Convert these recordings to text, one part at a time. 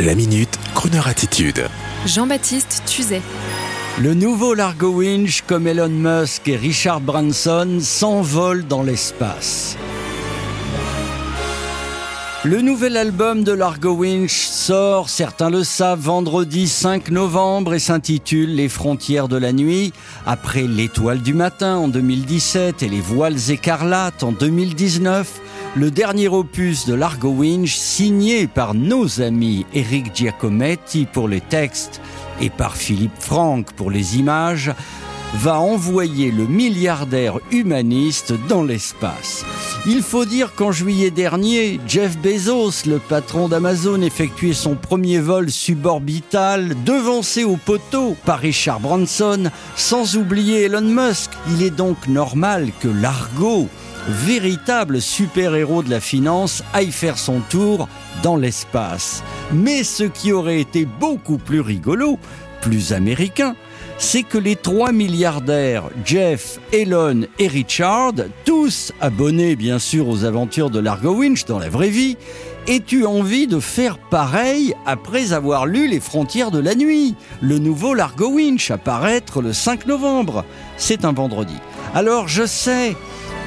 La minute, Kroneur attitude. Jean-Baptiste Tuzet. Le nouveau Largo Winch, comme Elon Musk et Richard Branson, s'envole dans l'espace. Le nouvel album de Largo Winch sort, certains le savent, vendredi 5 novembre et s'intitule Les frontières de la nuit. Après L'étoile du matin en 2017 et Les voiles écarlates en 2019, le dernier opus de Largo Winch, signé par nos amis Eric Giacometti pour les textes et par Philippe Franck pour les images, va envoyer le milliardaire humaniste dans l'espace. Il faut dire qu'en juillet dernier, Jeff Bezos, le patron d'Amazon, effectuait son premier vol suborbital, devancé au poteau par Richard Branson, sans oublier Elon Musk. Il est donc normal que Largo, véritable super-héros de la finance, aille faire son tour dans l'espace. Mais ce qui aurait été beaucoup plus rigolo, plus américain, c'est que les trois milliardaires, Jeff, Elon et Richard, tous abonnés bien sûr aux aventures de Largo Winch dans la vraie vie, eu envie de faire pareil après avoir lu Les frontières de la nuit, le nouveau Largo Winch apparaître le 5 novembre. C'est un vendredi. Alors je sais,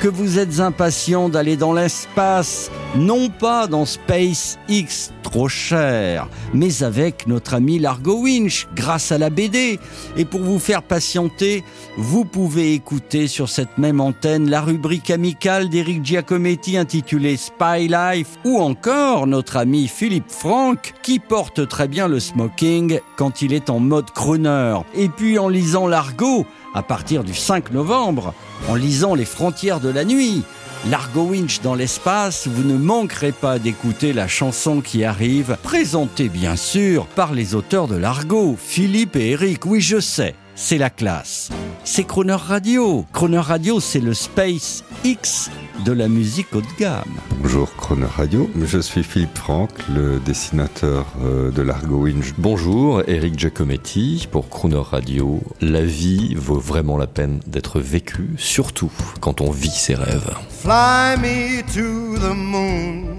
que vous êtes impatient d'aller dans l'espace, non pas dans SpaceX trop cher, mais avec notre ami Largo Winch grâce à la BD. Et pour vous faire patienter, vous pouvez écouter sur cette même antenne la rubrique amicale d'Eric Giacometti intitulée Spy Life ou encore notre ami Philippe Franck qui porte très bien le smoking quand il est en mode crooner. Et puis en lisant Largo, à partir du 5 novembre, en lisant Les frontières de la nuit, Largo Winch dans l'espace, vous ne manquerez pas d'écouter la chanson qui arrive, présentée bien sûr par les auteurs de Largo, Philippe et Eric. Oui, je sais, c'est la classe. C'est Croner Radio. Croner Radio, c'est le Space X de la musique haut de gamme. Bonjour Croner Radio, je suis Philippe Franck, le dessinateur euh, de l'Argo Winch. Bonjour Eric Giacometti pour Croner Radio. La vie vaut vraiment la peine d'être vécue, surtout quand on vit ses rêves. Fly me to the moon,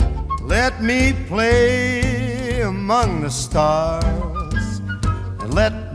let me play among the stars, and let